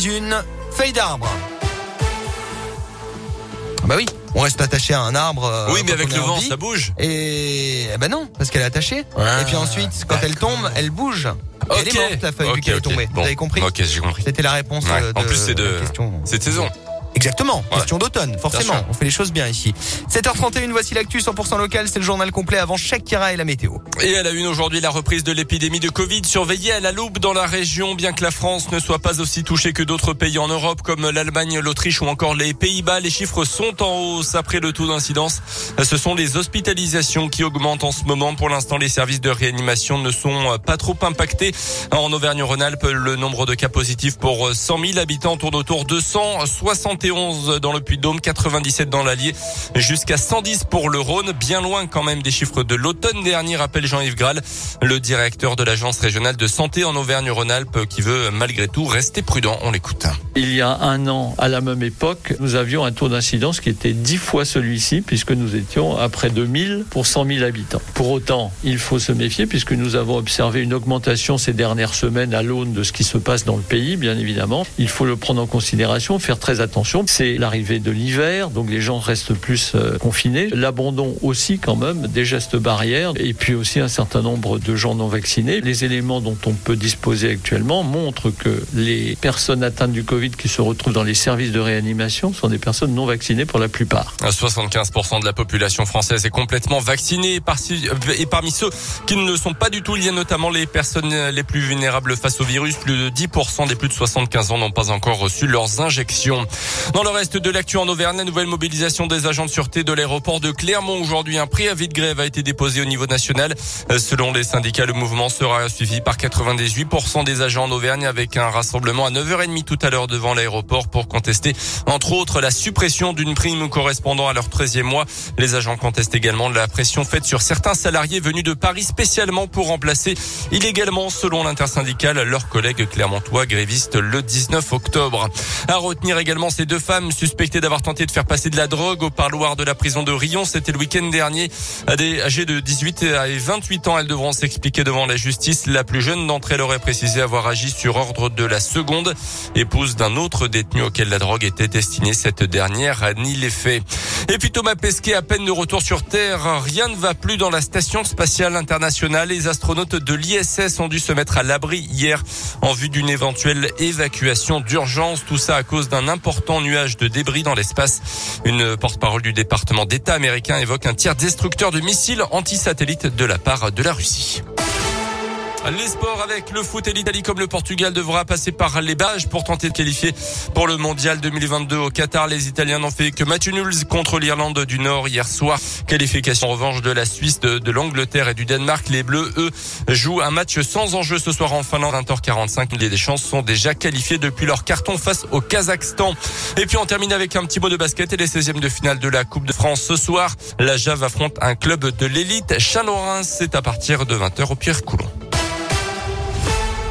d'une feuille d'arbre. Bah oui, on reste attaché à un arbre. euh, Oui, mais avec le en vent, vie. ça bouge. Et ben non, parce qu'elle est attachée. Ah, et puis ensuite, quand elle tombe, elle bouge. Elle est morte la feuille vu Ok, qu'elle est tombée. Bon. Vous avez compris Ok, j'ai compris. C'était la réponse Ouais. euh, de, En plus, c'est de-. Cette saison. Exactement, Ouais. question d'automne, forcément. On fait les choses bien ici. 7h31, voici l'actu 100% local, c'est le journal complet avant Shakira et la météo. Et à la une aujourd'hui, la reprise de l'épidémie de Covid surveillée à la loupe dans la région, bien que la France ne soit pas aussi touchée que d'autres pays en Europe comme l'Allemagne, l'Autriche ou encore les Pays-Bas. Les chiffres sont en hausse après le taux d'incidence. Ce sont les hospitalisations qui augmentent en ce moment. Pour l'instant, les services de réanimation ne sont pas trop impactés. En Auvergne-Rhône-Alpes, le nombre de cas positifs pour 100 000 habitants tourne autour de 171 dans le Puy-de-Dôme, 97 dans l'Allier, jusqu'à 110 pour le Rhône, bien loin quand même des chiffres de l'automne dernier, rappelle Jean-Yves Graal, le directeur de l'agence régionale de santé en Auvergne-Rhône-Alpes, qui veut malgré tout rester prudent. On l'écoute. Il y a un an, à la même époque, nous avions un taux d'incidence qui était dix fois celui-ci, puisque nous étions à près de 1000 pour 100 000 habitants. Pour autant, il faut se méfier, puisque nous avons observé une augmentation ces dernières semaines à l'aune de ce qui se passe dans le pays, bien évidemment. Il faut le prendre en considération, faire très attention. C'est l'arrivée de l'hiver, donc les gens restent plus euh, confinés. L'abandon aussi, quand même, des gestes barrières, et puis aussi un certain nombre de gens non vaccinés. Les éléments dont on peut disposer actuellement montrent que les personnes atteintes du Covid qui se retrouvent dans les services de réanimation sont des personnes non vaccinées pour la plupart. 75% de la population française est complètement vaccinée et, par- et parmi ceux qui ne le sont pas du tout, il y a notamment les personnes les plus vulnérables face au virus. Plus de 10% des plus de 75 ans n'ont pas encore reçu leurs injections. Dans le reste de l'actu en Auvergne, la nouvelle mobilisation des agents de sûreté de l'aéroport de Clermont. Aujourd'hui, un préavis de grève a été déposé au niveau national. Euh, Selon les syndicats, le mouvement sera suivi par 98% des agents en Auvergne avec un rassemblement à 9h30 tout à l'heure devant l'aéroport pour contester, entre autres, la suppression d'une prime correspondant à leur 13e mois. Les agents contestent également la pression faite sur certains salariés venus de Paris spécialement pour remplacer illégalement, selon l'intersyndicale, leurs collègues clermontois grévistes le 19 octobre. À retenir également ces deux femmes suspectées d'avoir tenté de faire passer de la drogue au parloir de la prison de Rion. C'était le week-end dernier. Des âgées de 18 et 28 ans, elles devront s'expliquer devant la justice. La plus jeune d'entre elles aurait précisé avoir agi sur ordre de la seconde, épouse d'un autre détenu auquel la drogue était destinée. Cette dernière nie les faits. Et puis Thomas Pesquet, à peine de retour sur Terre, rien ne va plus dans la station spatiale internationale. Les astronautes de l'ISS ont dû se mettre à l'abri hier en vue d'une éventuelle évacuation d'urgence. Tout ça à cause d'un important nuage de débris dans l'espace. Une porte-parole du département d'État américain évoque un tir destructeur de missiles anti-satellites de la part de la Russie. Les sports avec le foot et l'Italie comme le Portugal devra passer par les barrages pour tenter de qualifier pour le mondial 2022 au Qatar. Les Italiens n'ont fait que match nul contre l'Irlande du Nord hier soir. Qualification en revanche de la Suisse, de, l'Angleterre et du Danemark. Les Bleus, eux, jouent un match sans enjeu ce soir en Finlande. 20h45. Les Deschamps sont déjà qualifiés depuis leur carton face au Kazakhstan. Et puis on termine avec un petit mot de basket et les 16e de finale de la Coupe de France ce soir. La Jave affronte un club de l'élite. Chalon-Reims, c'est à partir de 20h au Pierre-Coulon.